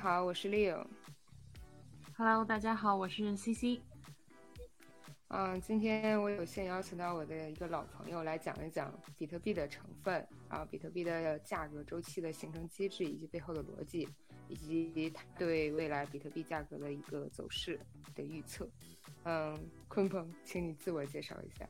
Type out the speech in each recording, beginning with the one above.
Hello，大家好，我是 Leo。Hello，大家好，我是 CC。嗯，今天我有幸邀请到我的一个老朋友来讲一讲比特币的成分，啊，比特币的价格周期的形成机制以及背后的逻辑，以及它对未来比特币价格的一个走势的预测。嗯，鲲鹏，请你自我介绍一下。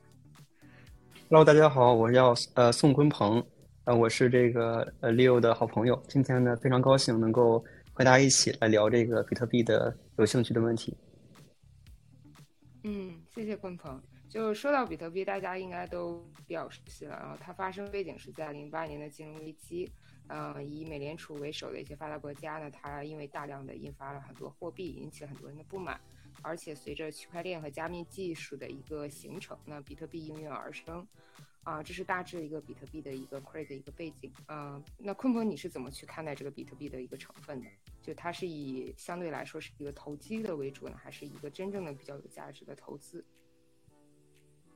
Hello，大家好，我叫呃宋鲲鹏，呃，我是这个呃 Leo 的好朋友。今天呢，非常高兴能够和大家一起来聊这个比特币的有兴趣的问题。嗯，谢谢鲲鹏。就说到比特币，大家应该都比较熟悉了。然后它发生背景是在零八年的金融危机。嗯，以美联储为首的一些发达国家呢，它因为大量的印发了很多货币，引起了很多人的不满。而且随着区块链和加密技术的一个形成，那比特币应运而生。啊，这是大致一个比特币的一个 crazy 的一个背景。嗯，那鲲鹏你是怎么去看待这个比特币的一个成分的？就它是以相对来说是一个投机的为主呢，还是一个真正的比较有价值的投资？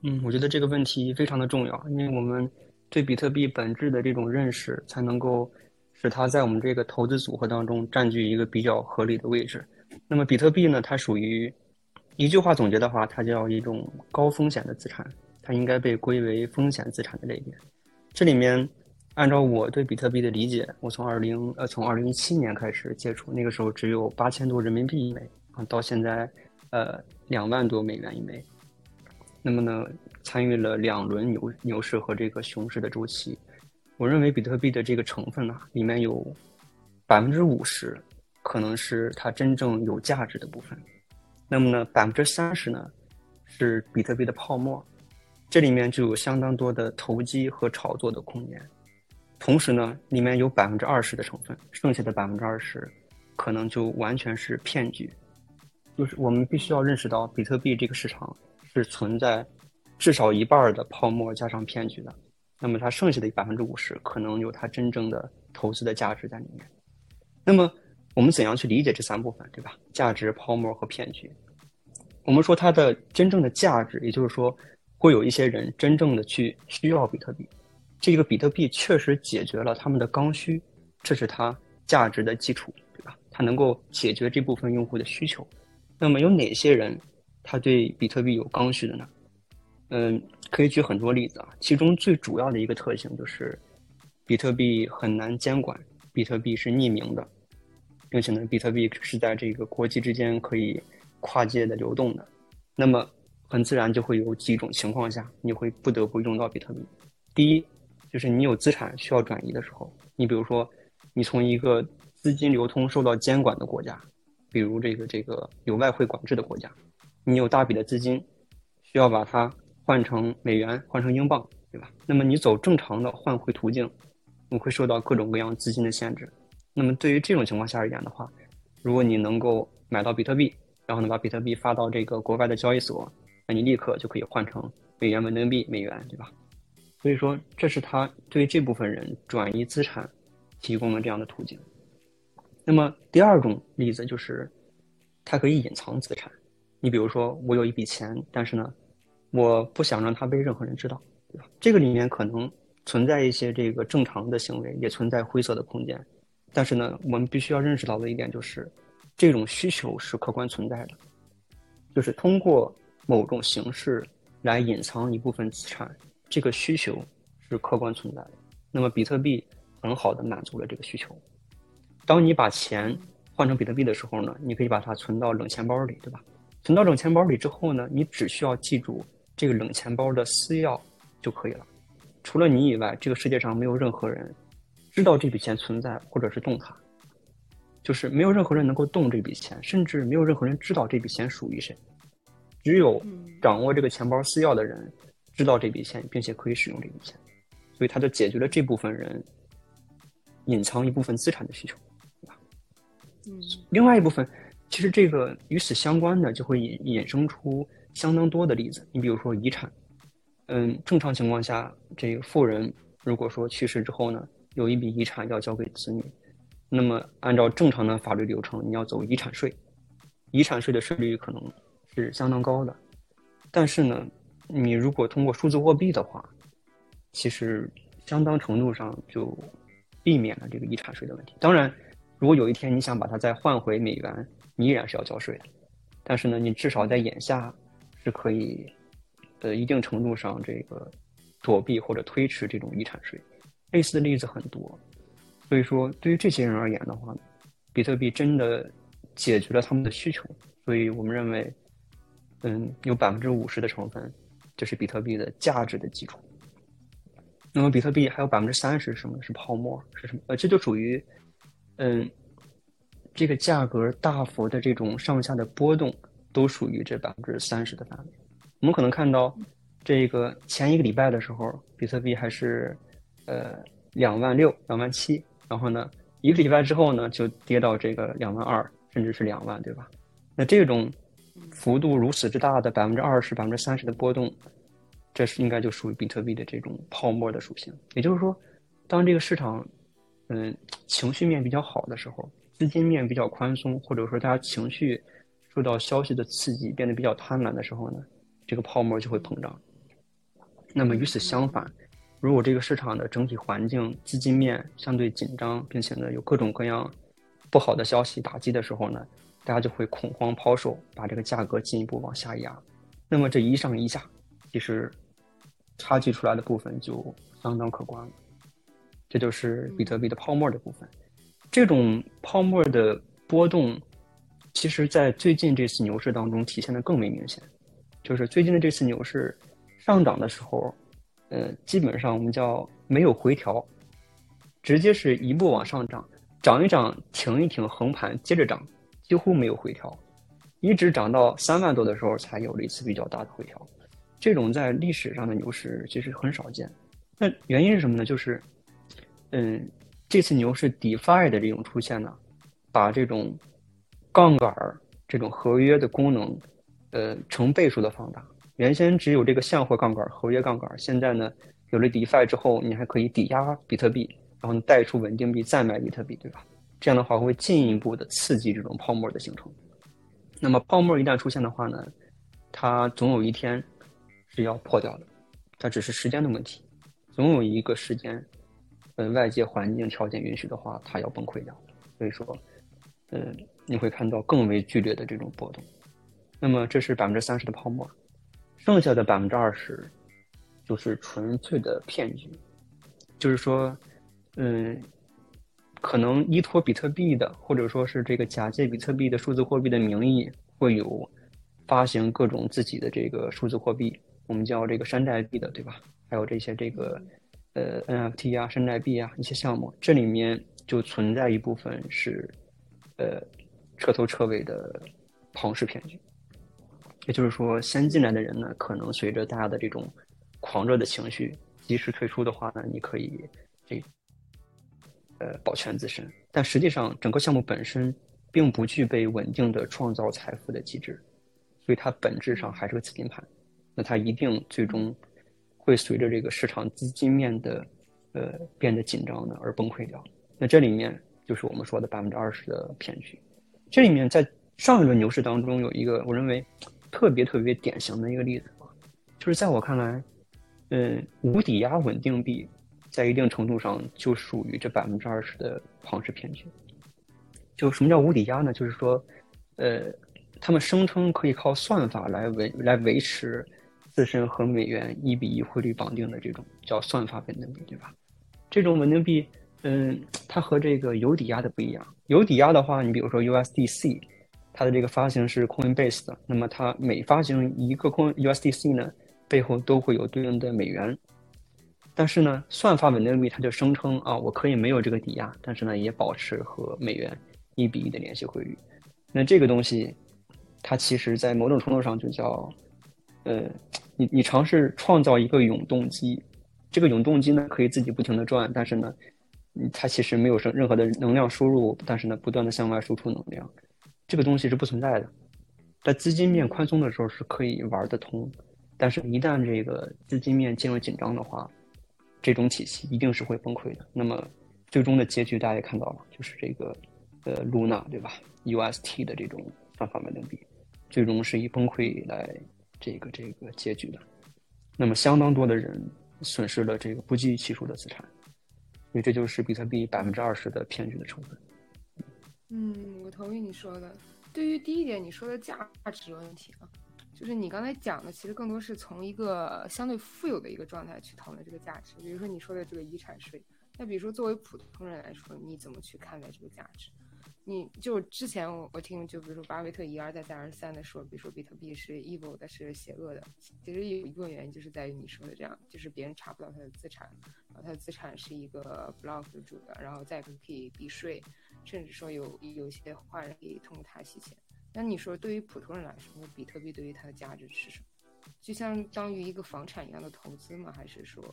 嗯，我觉得这个问题非常的重要，因为我们对比特币本质的这种认识，才能够使它在我们这个投资组合当中占据一个比较合理的位置。那么比特币呢，它属于一句话总结的话，它叫一种高风险的资产，它应该被归为风险资产的类别。这里面，按照我对比特币的理解，我从二零呃从二零一七年开始接触，那个时候只有八千多人民币一枚啊，到现在呃两万多美元一枚。那么呢，参与了两轮牛牛市和这个熊市的周期。我认为比特币的这个成分呢，里面有百分之五十可能是它真正有价值的部分。那么呢，百分之三十呢是比特币的泡沫，这里面就有相当多的投机和炒作的空间。同时呢，里面有百分之二十的成分，剩下的百分之二十可能就完全是骗局。就是我们必须要认识到，比特币这个市场。是存在至少一半的泡沫加上骗局的，那么它剩下的百分之五十可能有它真正的投资的价值在里面。那么我们怎样去理解这三部分，对吧？价值、泡沫和骗局。我们说它的真正的价值，也就是说会有一些人真正的去需要比特币，这个比特币确实解决了他们的刚需，这是它价值的基础，对吧？它能够解决这部分用户的需求。那么有哪些人？他对比特币有刚需的呢？嗯，可以举很多例子啊。其中最主要的一个特性就是，比特币很难监管，比特币是匿名的，并且呢，比特币是在这个国际之间可以跨界的流动的。那么，很自然就会有几种情况下，你会不得不用到比特币。第一，就是你有资产需要转移的时候，你比如说，你从一个资金流通受到监管的国家，比如这个这个有外汇管制的国家。你有大笔的资金，需要把它换成美元，换成英镑，对吧？那么你走正常的换汇途径，你会受到各种各样资金的限制。那么对于这种情况下而言的话，如果你能够买到比特币，然后呢把比特币发到这个国外的交易所，那你立刻就可以换成美元、人民币、美元，对吧？所以说，这是他对这部分人转移资产提供了这样的途径。那么第二种例子就是，它可以隐藏资产。你比如说，我有一笔钱，但是呢，我不想让它被任何人知道，对吧？这个里面可能存在一些这个正常的行为，也存在灰色的空间。但是呢，我们必须要认识到的一点就是，这种需求是客观存在的，就是通过某种形式来隐藏一部分资产，这个需求是客观存在的。那么，比特币很好的满足了这个需求。当你把钱换成比特币的时候呢，你可以把它存到冷钱包里，对吧？存到冷钱包里之后呢，你只需要记住这个冷钱包的私钥就可以了。除了你以外，这个世界上没有任何人知道这笔钱存在或者是动它，就是没有任何人能够动这笔钱，甚至没有任何人知道这笔钱属于谁。只有掌握这个钱包私钥的人知道这笔钱，并且可以使用这笔钱，所以它就解决了这部分人隐藏一部分资产的需求，对吧？嗯，另外一部分。其实这个与此相关的就会引衍生出相当多的例子。你比如说遗产，嗯，正常情况下，这个富人如果说去世之后呢，有一笔遗产要交给子女，那么按照正常的法律流程，你要走遗产税，遗产税的税率可能是相当高的。但是呢，你如果通过数字货币的话，其实相当程度上就避免了这个遗产税的问题。当然。如果有一天你想把它再换回美元，你依然是要交税的。但是呢，你至少在眼下是可以，呃，一定程度上这个躲避或者推迟这种遗产税。类似的例子很多，所以说对于这些人而言的话，比特币真的解决了他们的需求。所以我们认为，嗯，有百分之五十的成分就是比特币的价值的基础。那么比特币还有百分之三十什么是泡沫？是什么？呃，这就属于，嗯。这个价格大幅的这种上下的波动，都属于这百分之三十的范围。我们可能看到，这个前一个礼拜的时候，比特币还是呃两万六、两万七，然后呢，一个礼拜之后呢，就跌到这个两万二，甚至是两万，对吧？那这种幅度如此之大的百分之二十、百分之三十的波动，这是应该就属于比特币的这种泡沫的属性。也就是说，当这个市场嗯情绪面比较好的时候。资金面比较宽松，或者说大家情绪受到消息的刺激，变得比较贪婪的时候呢，这个泡沫就会膨胀。那么与此相反，如果这个市场的整体环境资金面相对紧张，并且呢有各种各样不好的消息打击的时候呢，大家就会恐慌抛售，把这个价格进一步往下压。那么这一上一下，其实差距出来的部分就相当可观了。这就是比特币的泡沫的部分。这种泡沫的波动，其实，在最近这次牛市当中体现的更为明显。就是最近的这次牛市上涨的时候，呃，基本上我们叫没有回调，直接是一步往上涨，涨一涨，停一停，横盘接着涨，几乎没有回调，一直涨到三万多的时候才有了一次比较大的回调。这种在历史上的牛市其实很少见。那原因是什么呢？就是，嗯。这次牛市 DeFi 的这种出现呢，把这种杠杆儿、这种合约的功能，呃，成倍数的放大。原先只有这个现货杠杆、合约杠杆，现在呢，有了 DeFi 之后，你还可以抵押比特币，然后你贷出稳定币再买比特币，对吧？这样的话会进一步的刺激这种泡沫的形成。那么泡沫一旦出现的话呢，它总有一天是要破掉的，它只是时间的问题，总有一个时间。嗯，外界环境条件允许的话，它要崩溃掉。所以说，嗯，你会看到更为剧烈的这种波动。那么，这是百分之三十的泡沫，剩下的百分之二十就是纯粹的骗局。就是说，嗯，可能依托比特币的，或者说是这个假借比特币的数字货币的名义，会有发行各种自己的这个数字货币，我们叫这个山寨币的，对吧？还有这些这个。呃，NFT 啊，山寨币啊，一些项目，这里面就存在一部分是，呃，彻头彻尾的庞氏骗局。也就是说，先进来的人呢，可能随着大家的这种狂热的情绪，及时退出的话呢，你可以这，呃，保全自身。但实际上，整个项目本身并不具备稳定的创造财富的机制，所以它本质上还是个资金盘。那它一定最终。会随着这个市场资金面的，呃，变得紧张的而崩溃掉。那这里面就是我们说的百分之二十的骗局。这里面在上一轮牛市当中有一个我认为特别特别典型的一个例子，就是在我看来，嗯，无抵押稳定币在一定程度上就属于这百分之二十的庞氏骗局。就什么叫无抵押呢？就是说，呃，他们声称可以靠算法来维来维持。自身和美元一比一汇率绑定的这种叫算法稳定币，对吧？这种稳定币，嗯，它和这个有抵押的不一样。有抵押的话，你比如说 USDC，它的这个发行是 Coinbase 的，那么它每发行一个 Coin USDC 呢，背后都会有对应的美元。但是呢，算法稳定币它就声称啊，我可以没有这个抵押，但是呢，也保持和美元一比一的联系汇率。那这个东西，它其实在某种程度上就叫。呃，你你尝试创造一个永动机，这个永动机呢可以自己不停的转，但是呢，它其实没有什任何的能量输入，但是呢不断的向外输出能量，这个东西是不存在的。在资金面宽松的时候是可以玩得通，但是一旦这个资金面进入紧张的话，这种体系一定是会崩溃的。那么最终的结局大家也看到了，就是这个呃 Luna 对吧？UST 的这种算法稳定币，最终是以崩溃来。这个这个结局的，那么相当多的人损失了这个不计其数的资产，所以这就是比特币百分之二十的骗局的成分。嗯，我同意你说的。对于第一点你说的价值问题啊，就是你刚才讲的，其实更多是从一个相对富有的一个状态去讨论这个价值。比如说你说的这个遗产税，那比如说作为普通人来说，你怎么去看待这个价值？你就之前我我听就比如说巴菲特一而再再而三的说，比如说比特币是 evil 的，是邪恶的。其实有一部分原因就是在于你说的这样，就是别人查不到他的资产，然后他的资产是一个 block 主的，然后再可以避税，甚至说有有些坏人可以通过它洗钱。那你说对于普通人来说，比特币对于它的价值是什么？就相当于一个房产一样的投资吗？还是说？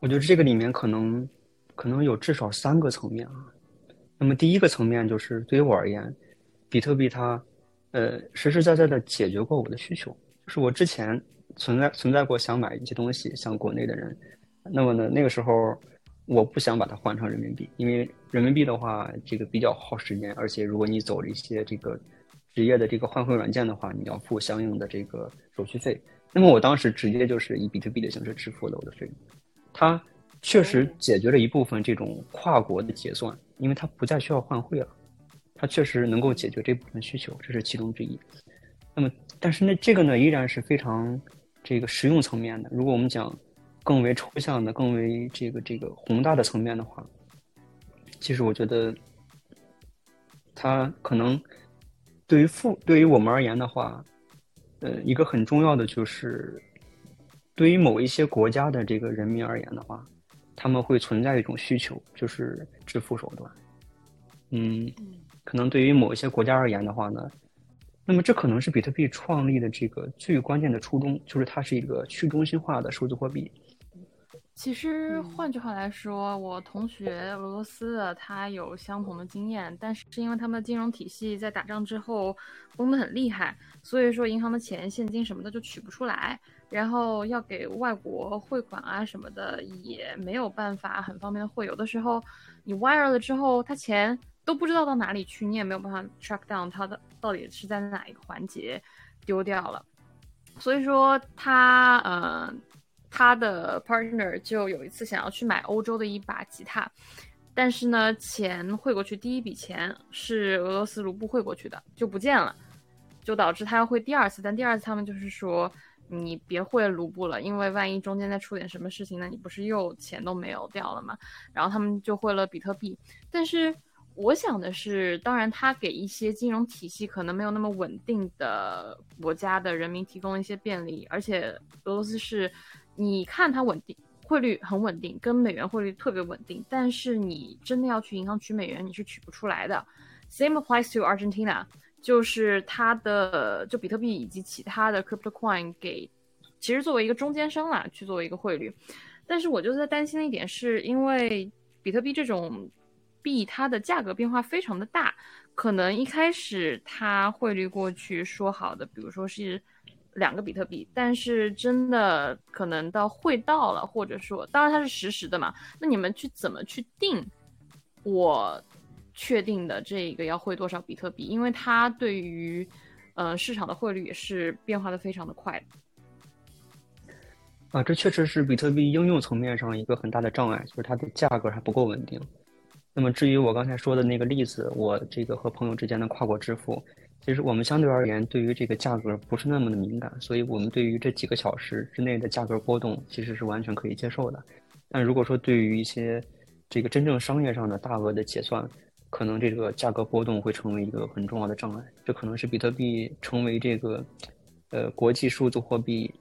我觉得这个里面可能。可能有至少三个层面啊。那么第一个层面就是对于我而言，比特币它，呃，实实在在的解决过我的需求。就是我之前存在存在过想买一些东西，像国内的人，那么呢，那个时候我不想把它换成人民币，因为人民币的话，这个比较耗时间，而且如果你走了一些这个职业的这个换汇软件的话，你要付相应的这个手续费。那么我当时直接就是以比特币的形式支付了我的费用，它。确实解决了一部分这种跨国的结算，因为它不再需要换汇了，它确实能够解决这部分需求，这是其中之一。那么，但是呢，这个呢依然是非常这个实用层面的。如果我们讲更为抽象的、更为这个这个宏大的层面的话，其实我觉得它可能对于富对于我们而言的话，呃，一个很重要的就是对于某一些国家的这个人民而言的话。他们会存在一种需求，就是支付手段。嗯，可能对于某一些国家而言的话呢，那么这可能是比特币创立的这个最关键的初衷，就是它是一个去中心化的数字货币。其实换句话来说，我同学俄罗斯的他有相同的经验，但是是因为他们的金融体系在打仗之后崩得很厉害，所以说银行的钱、现金什么的就取不出来。然后要给外国汇款啊什么的也没有办法很方便的汇，有的时候你 wire 了之后，他钱都不知道到哪里去，你也没有办法 track down 他的到底是在哪一个环节丢掉了。所以说他呃他的 partner 就有一次想要去买欧洲的一把吉他，但是呢钱汇过去第一笔钱是俄罗斯卢布汇过去的就不见了，就导致他要汇第二次，但第二次他们就是说。你别汇卢布了，因为万一中间再出点什么事情，呢你不是又钱都没有掉了吗？然后他们就汇了比特币。但是我想的是，当然他给一些金融体系可能没有那么稳定的国家的人民提供一些便利，而且俄罗斯是，你看它稳定，汇率很稳定，跟美元汇率特别稳定，但是你真的要去银行取美元，你是取不出来的。Same applies to Argentina. 就是它的，就比特币以及其他的 crypto coin 给，其实作为一个中间商啦，去作为一个汇率。但是我就在担心的一点，是因为比特币这种币，它的价格变化非常的大，可能一开始它汇率过去说好的，比如说是两个比特币，但是真的可能到汇到了，或者说，当然它是实时的嘛，那你们去怎么去定？我。确定的这个要汇多少比特币？因为它对于，呃，市场的汇率也是变化的非常的快。啊，这确实是比特币应用层面上一个很大的障碍，就是它的价格还不够稳定。那么至于我刚才说的那个例子，我这个和朋友之间的跨国支付，其实我们相对而言对于这个价格不是那么的敏感，所以我们对于这几个小时之内的价格波动其实是完全可以接受的。但如果说对于一些这个真正商业上的大额的结算，可能这个价格波动会成为一个很重要的障碍，这可能是比特币成为这个呃国际数字货币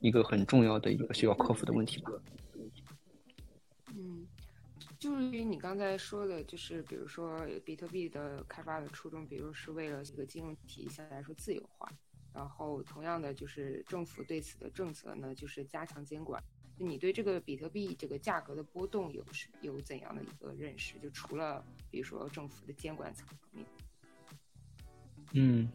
一个很重要的一个需要克服的问题吧。你刚才说的，就是比如说比特币的开发的初衷，比如是为了这个金融体系来说自由化，然后同样的就是政府对此的政策呢，就是加强监管。你对这个比特币这个价格的波动有是有怎样的一个认识？就除了比如说政府的监管层面，嗯，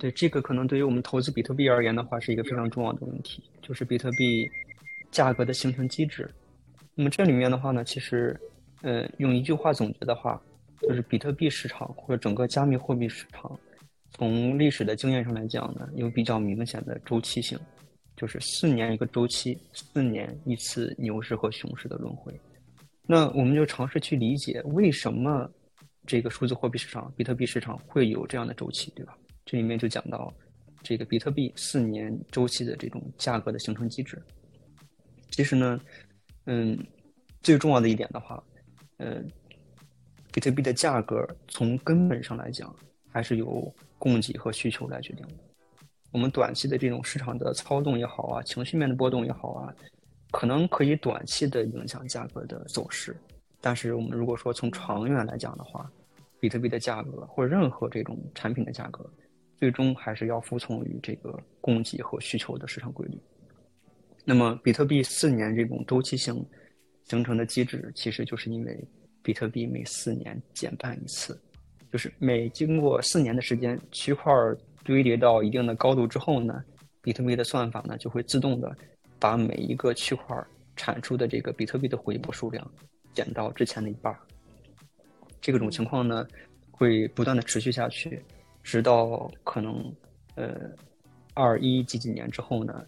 对这个可能对于我们投资比特币而言的话，是一个非常重要的问题，就是比特币价格的形成机制。那么这里面的话呢，其实，呃，用一句话总结的话，就是比特币市场或者整个加密货币市场，从历史的经验上来讲呢，有比较明显的周期性。就是四年一个周期，四年一次牛市和熊市的轮回。那我们就尝试去理解为什么这个数字货币市场、比特币市场会有这样的周期，对吧？这里面就讲到这个比特币四年周期的这种价格的形成机制。其实呢，嗯，最重要的一点的话，呃，比特币的价格从根本上来讲，还是由供给和需求来决定的。我们短期的这种市场的操纵也好啊，情绪面的波动也好啊，可能可以短期的影响价格的走势。但是我们如果说从长远来讲的话，比特币的价格或者任何这种产品的价格，最终还是要服从于这个供给和需求的市场规律。那么，比特币四年这种周期性形成的机制，其实就是因为比特币每四年减半一次，就是每经过四年的时间，区块堆叠到一定的高度之后呢，比特币的算法呢就会自动的把每一个区块产出的这个比特币的回拨数量减到之前的一半。这种情况呢会不断的持续下去，直到可能呃二一几几年之后呢。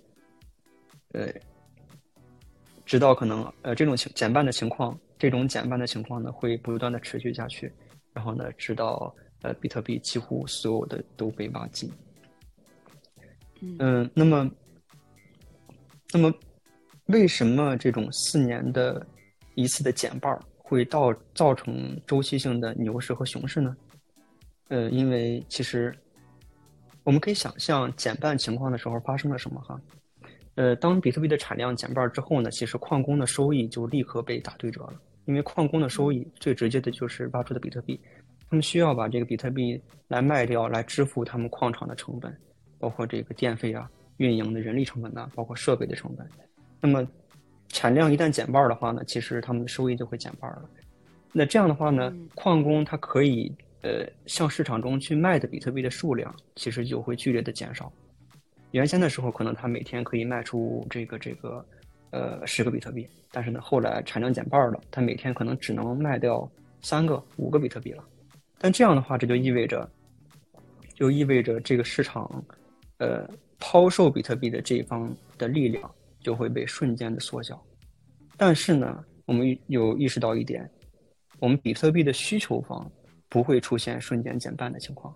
呃，直到可能呃这种情减半的情况，这种减半的情况呢会不断的持续下去，然后呢直到呃比特币几乎所有的都被挖尽。嗯，那么那么为什么这种四年的一次的减半会到造成周期性的牛市和熊市呢？呃，因为其实我们可以想象减半情况的时候发生了什么哈。呃，当比特币的产量减半之后呢，其实矿工的收益就立刻被打对折了，因为矿工的收益最直接的就是挖出的比特币，他们需要把这个比特币来卖掉，来支付他们矿场的成本，包括这个电费啊、运营的人力成本呐，包括设备的成本。那么产量一旦减半的话呢，其实他们的收益就会减半了。那这样的话呢，矿工他可以呃向市场中去卖的比特币的数量，其实就会剧烈的减少。原先的时候，可能他每天可以卖出这个这个，呃，十个比特币。但是呢，后来产量减半了，他每天可能只能卖掉三个、五个比特币了。但这样的话，这就意味着，就意味着这个市场，呃，抛售比特币的这一方的力量就会被瞬间的缩小。但是呢，我们有意识到一点，我们比特币的需求方不会出现瞬间减半的情况。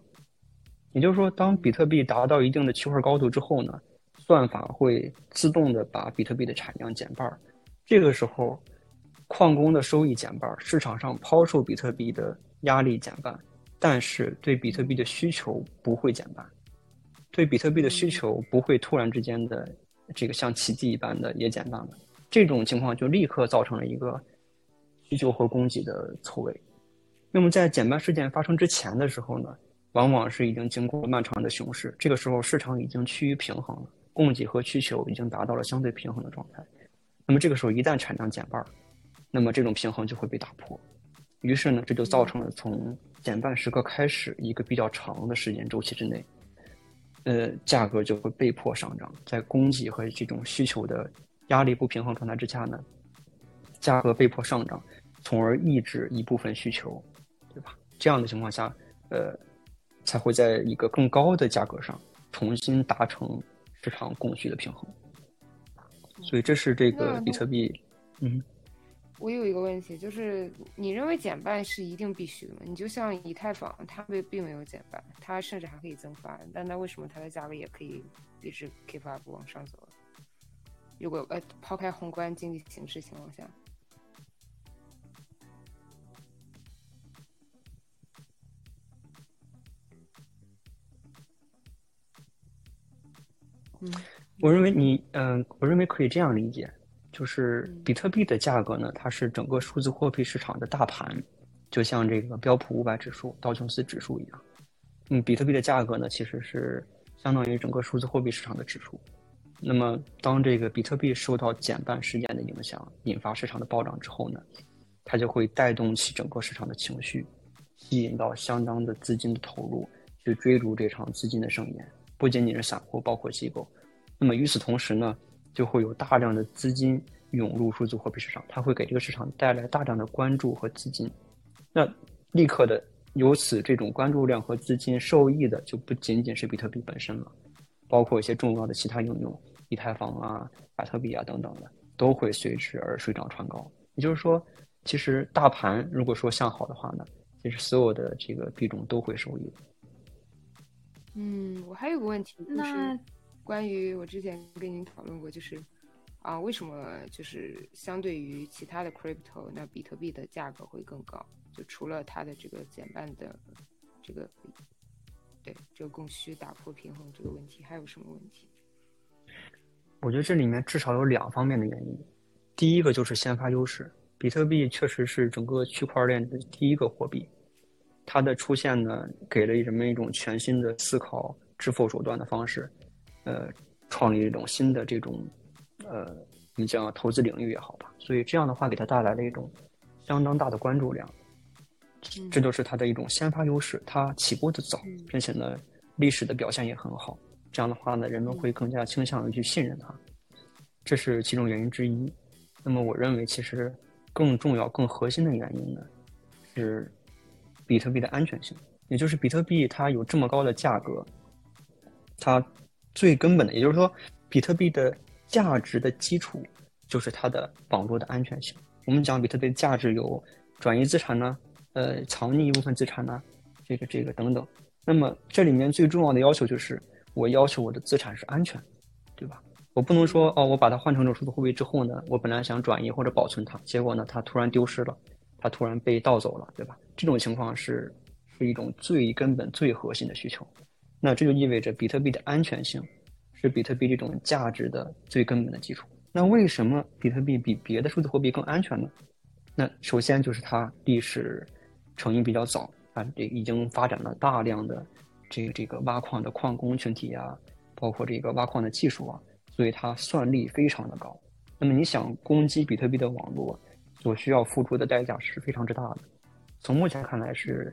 也就是说，当比特币达到一定的区块高度之后呢，算法会自动的把比特币的产量减半儿。这个时候，矿工的收益减半，市场上抛售比特币的压力减半，但是对比特币的需求不会减半，对比特币的需求不会突然之间的这个像奇迹一般的也减半了。这种情况就立刻造成了一个需求和供给的错位。那么在减半事件发生之前的时候呢？往往是已经经过漫长的熊市，这个时候市场已经趋于平衡了，供给和需求已经达到了相对平衡的状态。那么这个时候一旦产量减半，那么这种平衡就会被打破。于是呢，这就造成了从减半时刻开始一个比较长的时间周期之内，呃，价格就会被迫上涨。在供给和这种需求的压力不平衡状态之下呢，价格被迫上涨，从而抑制一部分需求，对吧？这样的情况下，呃。才会在一个更高的价格上重新达成市场供需的平衡，所以这是这个比特币。嗯，我有一个问题，就是你认为减半是一定必须的吗？你就像以太坊，它并并没有减半，它甚至还可以增发，但那为什么它的价格也可以一直 keep up 往上走？如果呃抛开宏观经济形势情况下。我认为你，嗯，我认为可以这样理解，就是比特币的价格呢，它是整个数字货币市场的大盘，就像这个标普五百指数、道琼斯指数一样。嗯，比特币的价格呢，其实是相当于整个数字货币市场的指数。那么，当这个比特币受到减半事件的影响，引发市场的暴涨之后呢，它就会带动起整个市场的情绪，吸引到相当的资金的投入，去追逐这场资金的盛宴。不仅仅是散户，包括机构。那么与此同时呢，就会有大量的资金涌入数字货币市场，它会给这个市场带来大量的关注和资金。那立刻的由此这种关注量和资金受益的，就不仅仅是比特币本身了，包括一些重要的其他应用，以太坊啊、比特币啊等等的，都会随之而水涨船高。也就是说，其实大盘如果说向好的话呢，其实所有的这个币种都会受益。嗯，我还有个问题，就是关于我之前跟您讨论过，就是啊，为什么就是相对于其他的 crypto，那比特币的价格会更高？就除了它的这个减半的这个，对这个供需打破平衡这个问题，还有什么问题？我觉得这里面至少有两方面的原因。第一个就是先发优势，比特币确实是整个区块链的第一个货币。它的出现呢，给了人们一种全新的思考支付手段的方式，呃，创立一种新的这种，呃，你讲投资领域也好吧。所以这样的话，给它带来了一种相当大的关注量，这就是它的一种先发优势。它起步的早，并且呢，历史的表现也很好。这样的话呢，人们会更加倾向于去信任它，这是其中原因之一。那么，我认为其实更重要、更核心的原因呢，是。比特币的安全性，也就是比特币它有这么高的价格，它最根本的，也就是说，比特币的价值的基础就是它的网络的安全性。我们讲比特币价值有转移资产呢，呃，藏匿一部分资产呢，这个这个等等。那么这里面最重要的要求就是，我要求我的资产是安全，对吧？我不能说哦，我把它换成这种数字货币之后呢，我本来想转移或者保存它，结果呢，它突然丢失了。它突然被盗走了，对吧？这种情况是是一种最根本、最核心的需求。那这就意味着比特币的安全性是比特币这种价值的最根本的基础。那为什么比特币比别的数字货币更安全呢？那首先就是它历史成因比较早，啊，这已经发展了大量的这个这个挖矿的矿工群体啊，包括这个挖矿的技术啊，所以它算力非常的高。那么你想攻击比特币的网络？所需要付出的代价是非常之大的，从目前看来是，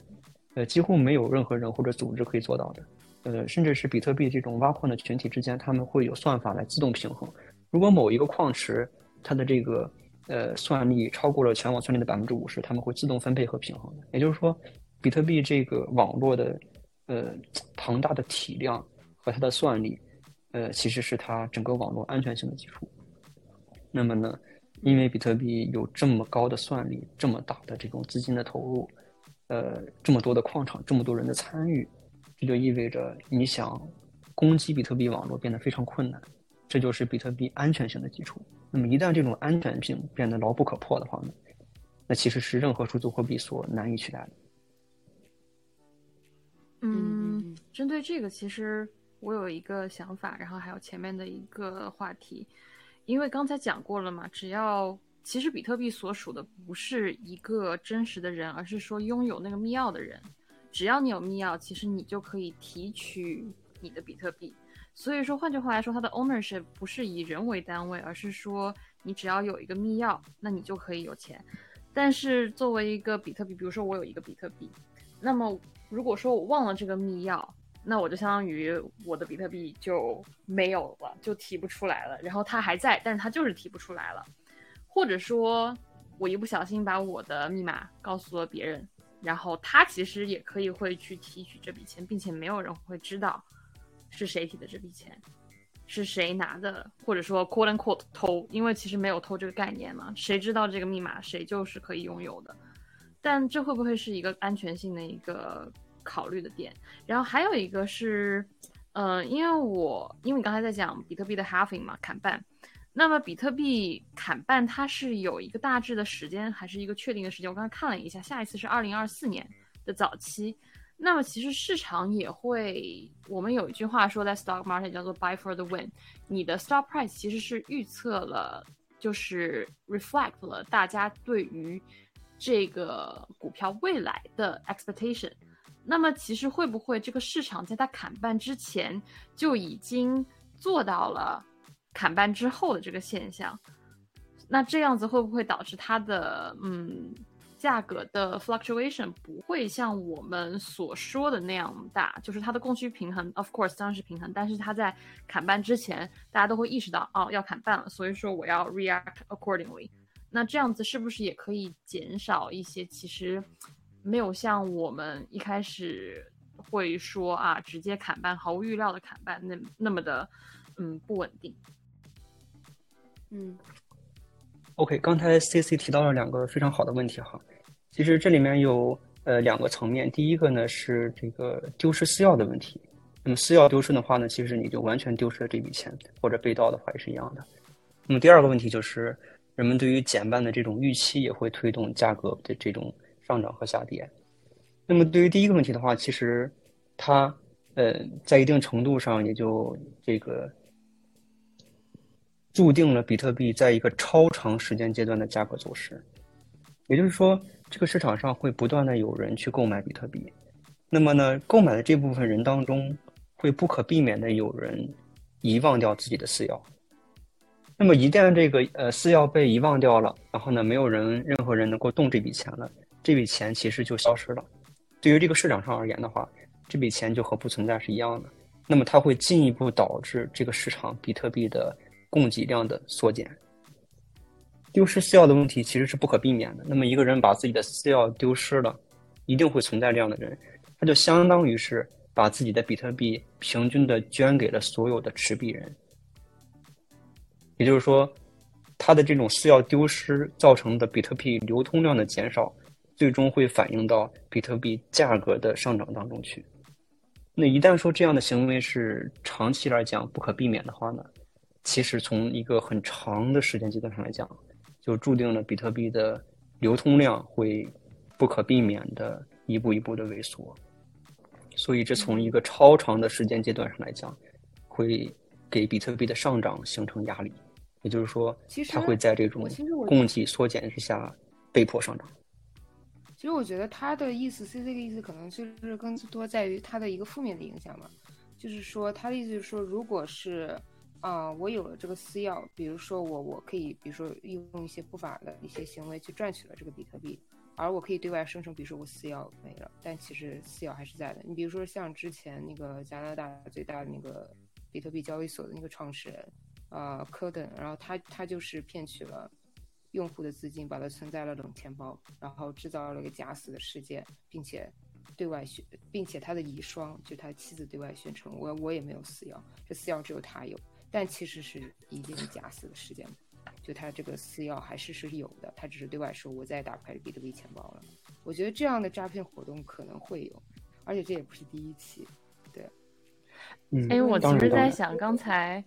呃，几乎没有任何人或者组织可以做到的，呃，甚至是比特币这种挖矿的群体之间，他们会有算法来自动平衡。如果某一个矿池它的这个呃算力超过了全网算力的百分之五十，他们会自动分配和平衡。也就是说，比特币这个网络的呃庞大的体量和它的算力，呃，其实是它整个网络安全性的基础。那么呢？因为比特币有这么高的算力，这么大的这种资金的投入，呃，这么多的矿场，这么多人的参与，这就意味着你想攻击比特币网络变得非常困难。这就是比特币安全性的基础。那么一旦这种安全性变得牢不可破的话呢，那其实是任何数字货币所难以取代的。嗯，针对这个，其实我有一个想法，然后还有前面的一个话题。因为刚才讲过了嘛，只要其实比特币所属的不是一个真实的人，而是说拥有那个密钥的人。只要你有密钥，其实你就可以提取你的比特币。所以说，换句话来说，它的 ownership 不是以人为单位，而是说你只要有一个密钥，那你就可以有钱。但是作为一个比特币，比如说我有一个比特币，那么如果说我忘了这个密钥。那我就相当于我的比特币就没有了，就提不出来了。然后它还在，但是它就是提不出来了。或者说，我一不小心把我的密码告诉了别人，然后他其实也可以会去提取这笔钱，并且没有人会知道是谁提的这笔钱，是谁拿的，或者说 quote unquote 偷，因为其实没有偷这个概念嘛，谁知道这个密码，谁就是可以拥有的。但这会不会是一个安全性的一个？考虑的点，然后还有一个是，呃，因为我因为你刚才在讲比特币的 halving 嘛，砍半，那么比特币砍半它是有一个大致的时间，还是一个确定的时间？我刚才看了一下，下一次是二零二四年的早期。那么其实市场也会，我们有一句话说在 stock market 叫做 buy for the win，你的 stock price 其实是预测了，就是 reflect 了大家对于这个股票未来的 expectation。那么其实会不会这个市场在它砍半之前就已经做到了砍半之后的这个现象？那这样子会不会导致它的嗯价格的 fluctuation 不会像我们所说的那样大？就是它的供需平衡，of course 当然是平衡，但是它在砍半之前，大家都会意识到哦要砍半了，所以说我要 react accordingly。那这样子是不是也可以减少一些其实？没有像我们一开始会说啊，直接砍半，毫无预料的砍半，那那么的，嗯，不稳定。嗯，OK，刚才 CC 提到了两个非常好的问题哈，其实这里面有呃两个层面，第一个呢是这个丢失私钥的问题。那么私钥丢失的话呢，其实你就完全丢失了这笔钱，或者被盗的话也是一样的。那么第二个问题就是，人们对于减半的这种预期也会推动价格的这种上涨和下跌。那么对于第一个问题的话，其实它呃在一定程度上也就这个注定了比特币在一个超长时间阶段的价格走势。也就是说，这个市场上会不断的有人去购买比特币。那么呢，购买的这部分人当中，会不可避免的有人遗忘掉自己的私钥。那么一旦这个呃私钥被遗忘掉了，然后呢，没有人任何人能够动这笔钱了，这笔钱其实就消失了。对于这个市场上而言的话，这笔钱就和不存在是一样的。那么它会进一步导致这个市场比特币的供给量的缩减。丢失私钥的问题其实是不可避免的。那么一个人把自己的私钥丢失了，一定会存在这样的人，他就相当于是。把自己的比特币平均的捐给了所有的持币人，也就是说，他的这种私钥丢失造成的比特币流通量的减少，最终会反映到比特币价格的上涨当中去。那一旦说这样的行为是长期来讲不可避免的话呢，其实从一个很长的时间阶段上来讲，就注定了比特币的流通量会不可避免的一步一步的萎缩。所以，这从一个超长的时间阶段上来讲，会给比特币的上涨形成压力。也就是说，它会在这种供给缩减之下被迫上涨。其实，我觉得他的意思，C C 的意思可能就是更多在于他的一个负面的影响嘛。就是说，他的意思就是说，如果是，啊，我有了这个私钥，比如说我我可以，比如说用一些不法的一些行为去赚取了这个比特币。而我可以对外声称，比如说我私钥没了，但其实私钥还是在的。你比如说像之前那个加拿大最大的那个比特币交易所的那个创始人，呃，科登，然后他他就是骗取了用户的资金，把它存在了冷钱包，然后制造了一个假死的事件，并且对外宣，并且他的遗孀就他妻子对外宣称，我我也没有私钥，这私钥只有他有，但其实是一定假死的事件。就他这个私钥还是是有的，他只是对外说我再打开比特币钱包了。我觉得这样的诈骗活动可能会有，而且这也不是第一期。对，嗯哎，我其实在想，刚才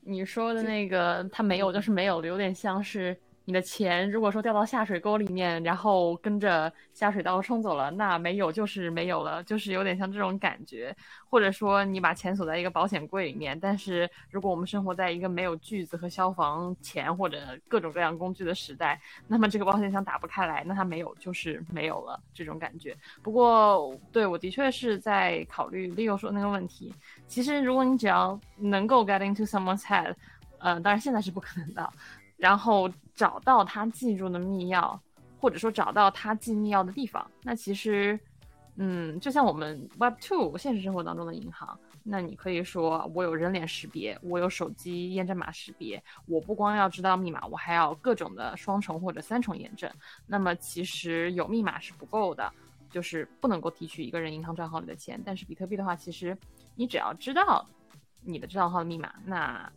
你说的那个他没有就是没有的，有点像是。你的钱如果说掉到下水沟里面，然后跟着下水道冲走了，那没有就是没有了，就是有点像这种感觉。或者说你把钱锁在一个保险柜里面，但是如果我们生活在一个没有锯子和消防钳或者各种各样工具的时代，那么这个保险箱打不开来，那它没有就是没有了这种感觉。不过对我的确是在考虑 Leo 说那个问题。其实如果你只要能够 get into someone's head，嗯，当然现在是不可能的。然后找到他记住的密钥，或者说找到他记密钥的地方，那其实，嗯，就像我们 Web Two 现实生活当中的银行，那你可以说我有人脸识别，我有手机验证码识别，我不光要知道密码，我还要各种的双重或者三重验证。那么其实有密码是不够的，就是不能够提取一个人银行账号里的钱。但是比特币的话，其实你只要知道你的账号的密码，那。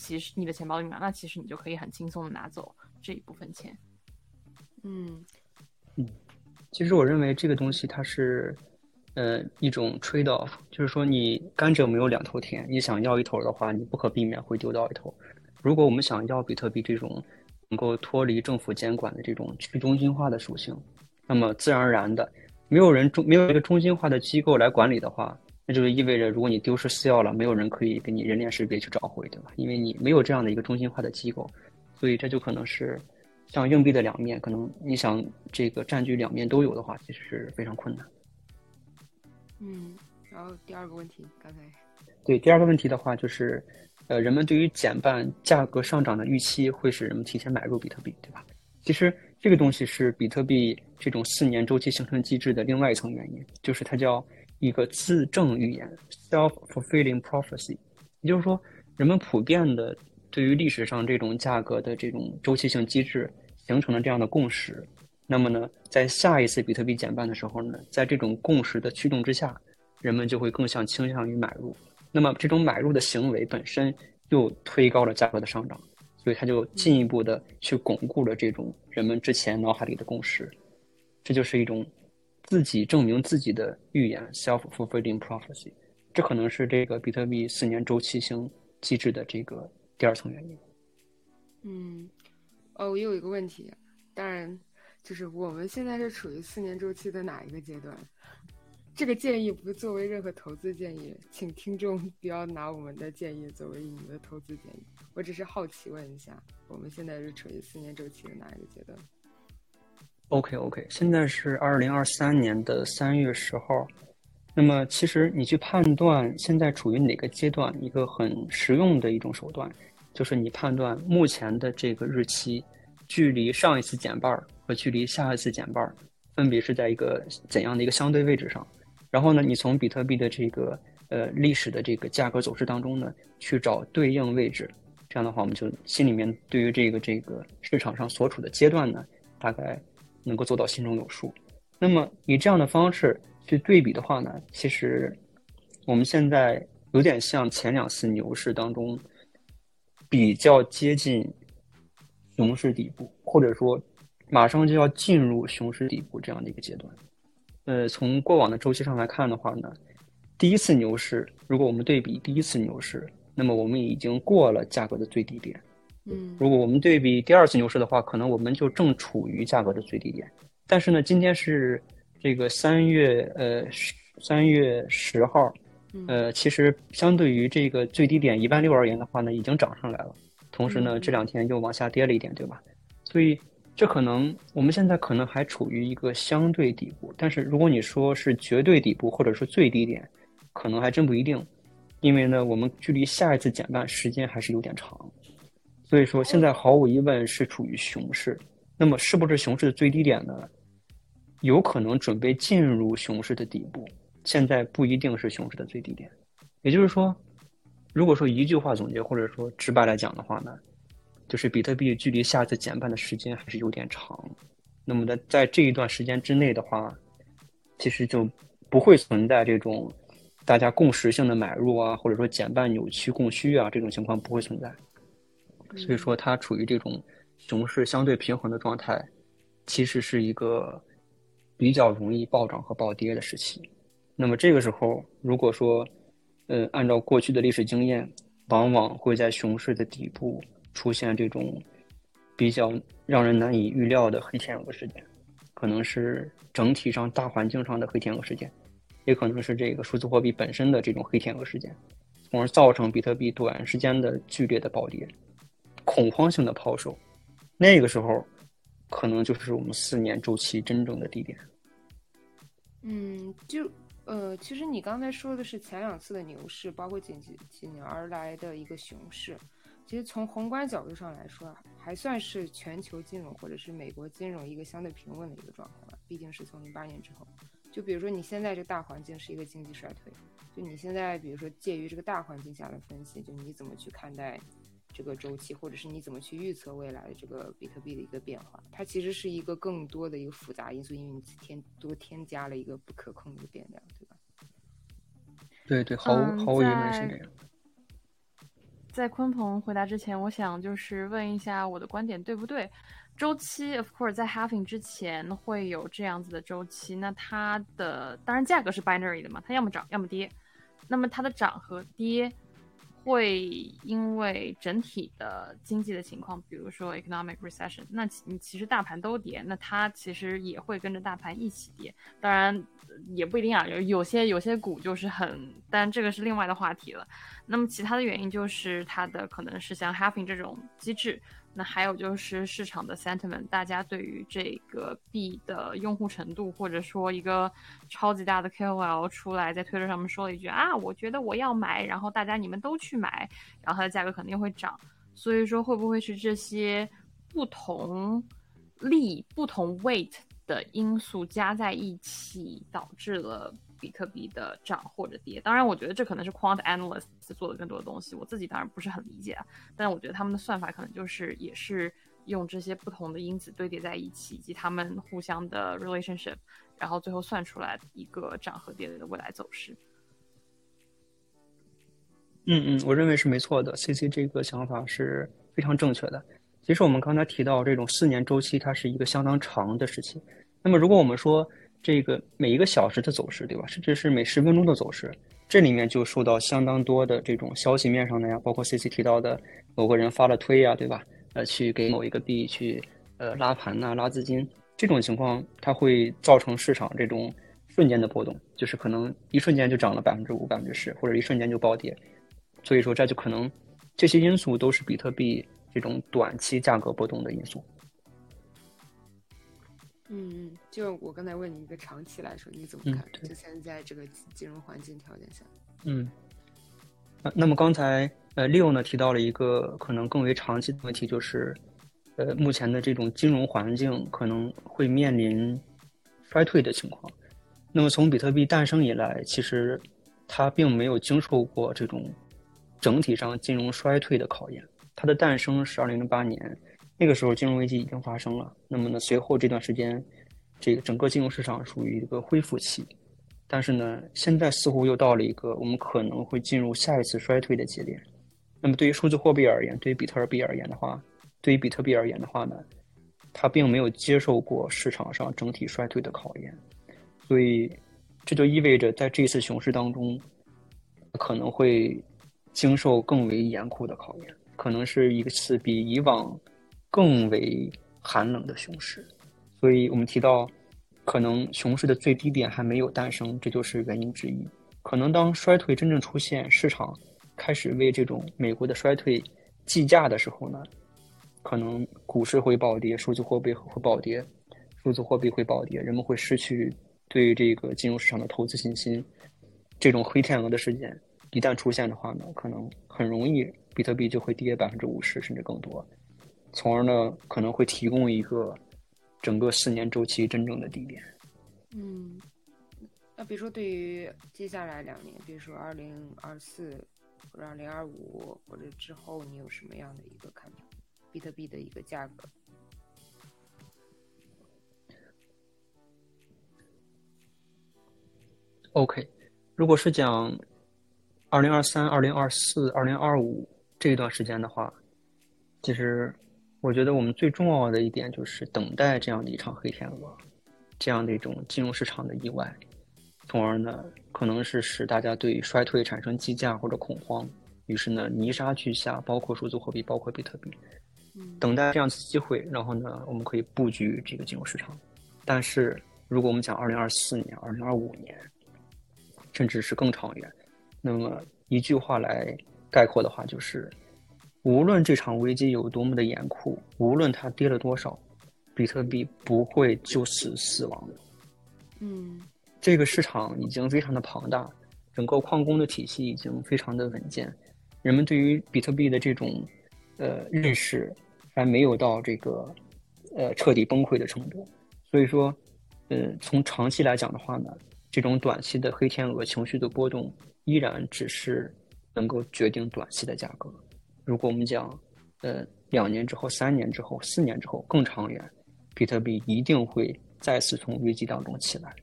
其实你的钱包里面，那其实你就可以很轻松的拿走这一部分钱。嗯嗯，其实我认为这个东西它是，呃，一种 trade off，就是说你甘蔗没有两头甜，你想要一头的话，你不可避免会丢到一头。如果我们想要比特币这种能够脱离政府监管的这种去中心化的属性，那么自然而然的，没有人中没有一个中心化的机构来管理的话。那就意味着，如果你丢失私钥了，没有人可以给你人脸识别去找回，对吧？因为你没有这样的一个中心化的机构，所以这就可能是像硬币的两面，可能你想这个占据两面都有的话，其实是非常困难。嗯，然后第二个问题，刚才对第二个问题的话，就是呃，人们对于减半价格上涨的预期会使人们提前买入比特币，对吧？其实这个东西是比特币这种四年周期形成机制的另外一层原因，就是它叫。一个自证预言 （self-fulfilling prophecy），也就是说，人们普遍的对于历史上这种价格的这种周期性机制形成了这样的共识。那么呢，在下一次比特币减半的时候呢，在这种共识的驱动之下，人们就会更向倾向于买入。那么这种买入的行为本身又推高了价格的上涨。所以它就进一步的去巩固了这种人们之前脑海里的共识，这就是一种自己证明自己的预言 （self-fulfilling prophecy）。这可能是这个比特币四年周期性机制的这个第二层原因。嗯，哦，我有一个问题，当然就是我们现在是处于四年周期的哪一个阶段？这个建议不作为任何投资建议，请听众不要拿我们的建议作为你们的投资建议。我只是好奇问一下，我们现在是处于四年周期的哪一个阶段？OK OK，现在是二零二三年的三月十号。那么，其实你去判断现在处于哪个阶段，一个很实用的一种手段，就是你判断目前的这个日期，距离上一次减半和距离下一次减半，分别是在一个怎样的一个相对位置上。然后呢，你从比特币的这个呃历史的这个价格走势当中呢，去找对应位置，这样的话，我们就心里面对于这个这个市场上所处的阶段呢，大概能够做到心中有数。那么以这样的方式去对比的话呢，其实我们现在有点像前两次牛市当中比较接近熊市底部，或者说马上就要进入熊市底部这样的一个阶段。呃，从过往的周期上来看的话呢，第一次牛市，如果我们对比第一次牛市，那么我们已经过了价格的最低点。嗯，如果我们对比第二次牛市的话，可能我们就正处于价格的最低点。但是呢，今天是这个三月呃三月十号，呃，其实相对于这个最低点一万六而言的话呢，已经涨上来了。同时呢，这两天又往下跌了一点，对吧？所以。这可能我们现在可能还处于一个相对底部，但是如果你说是绝对底部或者说最低点，可能还真不一定，因为呢，我们距离下一次减半时间还是有点长，所以说现在毫无疑问是处于熊市。那么是不是熊市的最低点呢？有可能准备进入熊市的底部，现在不一定是熊市的最低点。也就是说，如果说一句话总结或者说直白来讲的话呢？就是比特币距离下次减半的时间还是有点长，那么在在这一段时间之内的话，其实就不会存在这种大家共识性的买入啊，或者说减半扭曲供需啊这种情况不会存在，所以说它处于这种熊市相对平衡的状态，其实是一个比较容易暴涨和暴跌的时期。那么这个时候，如果说，呃，按照过去的历史经验，往往会在熊市的底部。出现这种比较让人难以预料的黑天鹅事件，可能是整体上大环境上的黑天鹅事件，也可能是这个数字货币本身的这种黑天鹅事件，从而造成比特币短时间的剧烈的暴跌、恐慌性的抛售。那个时候，可能就是我们四年周期真正的低点。嗯，就呃，其实你刚才说的是前两次的牛市，包括紧接紧而来的一个熊市。其实从宏观角度上来说，还算是全球金融或者是美国金融一个相对平稳的一个状态吧。毕竟是从零八年之后，就比如说你现在这大环境是一个经济衰退，就你现在比如说介于这个大环境下的分析，就你怎么去看待这个周期，或者是你怎么去预测未来的这个比特币的一个变化，它其实是一个更多的一个复杂因素，因为你添多添加了一个不可控的变量，对吧？对对，毫无毫无疑问是这样。在鲲鹏回答之前，我想就是问一下我的观点对不对？周期，of course，在 halving 之前会有这样子的周期，那它的当然价格是 binary 的嘛，它要么涨要么跌，那么它的涨和跌会因为整体的经济的情况，比如说 economic recession，那你其实大盘都跌，那它其实也会跟着大盘一起跌，当然。也不一定啊，有有些有些股就是很，但这个是另外的话题了。那么其他的原因就是它的可能是像 halving 这种机制，那还有就是市场的 sentiment，大家对于这个币的用户程度，或者说一个超级大的 KOL 出来在推特上面说了一句啊，我觉得我要买，然后大家你们都去买，然后它的价格肯定会涨。所以说会不会是这些不同力、不同 weight？的因素加在一起，导致了比特币的涨或者跌。当然，我觉得这可能是 quant analysts 做的更多的东西。我自己当然不是很理解啊，但我觉得他们的算法可能就是也是用这些不同的因子堆叠在一起，以及他们互相的 relationship，然后最后算出来一个涨和跌的未来走势。嗯嗯，我认为是没错的。C C 这个想法是非常正确的。其实我们刚才提到这种四年周期，它是一个相当长的时期。那么如果我们说这个每一个小时的走势，对吧？甚至是每十分钟的走势，这里面就受到相当多的这种消息面上的呀，包括 C C 提到的某个人发了推呀，对吧？呃，去给某一个币去呃拉盘呐，拉资金，这种情况它会造成市场这种瞬间的波动，就是可能一瞬间就涨了百分之五、百分之十，或者一瞬间就暴跌。所以说这就可能这些因素都是比特币这种短期价格波动的因素。嗯，就我刚才问你一个长期来说，你怎么看？就现在这个金融环境条件下。嗯，那么刚才呃，Leo 呢提到了一个可能更为长期的问题，就是呃，目前的这种金融环境可能会面临衰退的情况。那么从比特币诞生以来，其实它并没有经受过这种整体上金融衰退的考验。它的诞生是二零零八年。那个时候金融危机已经发生了，那么呢，随后这段时间，这个整个金融市场属于一个恢复期，但是呢，现在似乎又到了一个我们可能会进入下一次衰退的节点。那么对于数字货币而言，对于比特币而言的话，对于比特币而言的话呢，它并没有接受过市场上整体衰退的考验，所以这就意味着在这次熊市当中，可能会经受更为严酷的考验，可能是一次比以往。更为寒冷的熊市，所以我们提到，可能熊市的最低点还没有诞生，这就是原因之一。可能当衰退真正出现，市场开始为这种美国的衰退计价的时候呢，可能股市会暴跌，数字货币会暴跌，数字货币会暴跌，人们会失去对这个金融市场的投资信心。这种黑天鹅的事件一旦出现的话呢，可能很容易比特币就会跌百分之五十甚至更多。从而呢，可能会提供一个整个四年周期真正的低点。嗯，那比如说对于接下来两年，比如说二零二四或者二零二五或者之后，你有什么样的一个看法？比特币的一个价格？OK，如果是讲二零二三、二零二四、二零二五这一段时间的话，其实。我觉得我们最重要的一点就是等待这样的一场黑天鹅，这样的一种金融市场的意外，从而呢，可能是使大家对衰退产生计价或者恐慌，于是呢，泥沙俱下，包括数字货币，包括比特币，等待这样次机会，然后呢，我们可以布局这个金融市场。但是，如果我们讲二零二四年、二零二五年，甚至是更长远，那么一句话来概括的话，就是。无论这场危机有多么的严酷，无论它跌了多少，比特币不会就此死亡。嗯，这个市场已经非常的庞大，整个矿工的体系已经非常的稳健，人们对于比特币的这种呃认识还没有到这个呃彻底崩溃的程度。所以说，呃，从长期来讲的话呢，这种短期的黑天鹅情绪的波动依然只是能够决定短期的价格。如果我们讲，呃，两年之后、三年之后、四年之后更长远，比特币一定会再次从危机当中起来。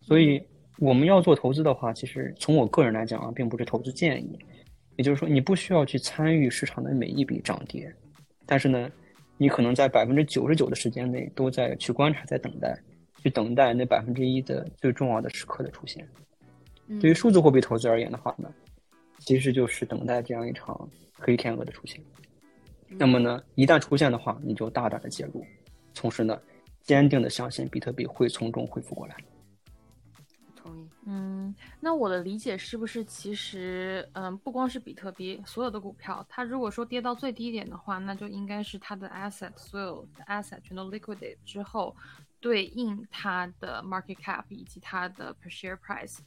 所以，我们要做投资的话，其实从我个人来讲啊，并不是投资建议。也就是说，你不需要去参与市场的每一笔涨跌，但是呢，你可能在百分之九十九的时间内都在去观察、在等待，去等待那百分之一的最重要的时刻的出现。对于数字货币投资而言的话呢，其实就是等待这样一场。黑天鹅的出现，那么呢，一旦出现的话，你就大胆的介入，同时呢，坚定的相信比特币会从中恢复过来。同意。嗯，那我的理解是不是，其实，嗯，不光是比特币，所有的股票，它如果说跌到最低点的话，那就应该是它的 asset，所有的 asset 全都 liquidate 之后，对应它的 market cap 以及它的 per share price。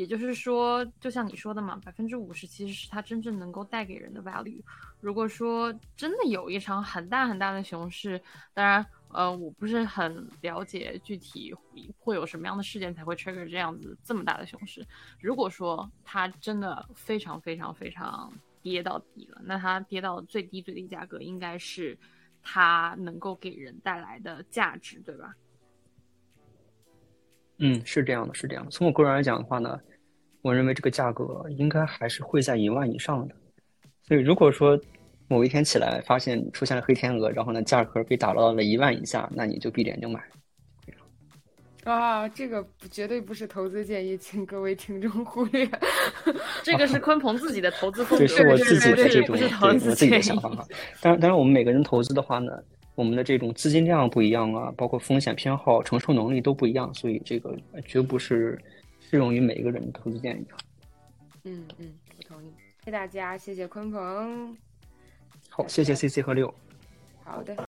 也就是说，就像你说的嘛，百分之五十其实是它真正能够带给人的 value。如果说真的有一场很大很大的熊市，当然，呃，我不是很了解具体会有什么样的事件才会 trigger 这样子这么大的熊市。如果说它真的非常非常非常跌到底了，那它跌到最低最低价格，应该是它能够给人带来的价值，对吧？嗯，是这样的，是这样的。从我个人来讲的话呢，我认为这个价格应该还是会在一万以上的。所以如果说某一天起来发现出现了黑天鹅，然后呢价格被打到了一万以下，那你就闭着眼睛买。啊，这个绝对不是投资建议，请各位听众忽略。这个是鲲鹏自己的投资风格，这是我自己的这种对我自己的想法哈。当然，当然我们每个人投资的话呢，我们的这种资金量不一样啊，包括风险偏好、承受能力都不一样，所以这个绝不是适用于每一个人的投资建议。嗯嗯，我同意。谢谢大家，谢谢鲲鹏。好，谢谢 C C 和六。好的。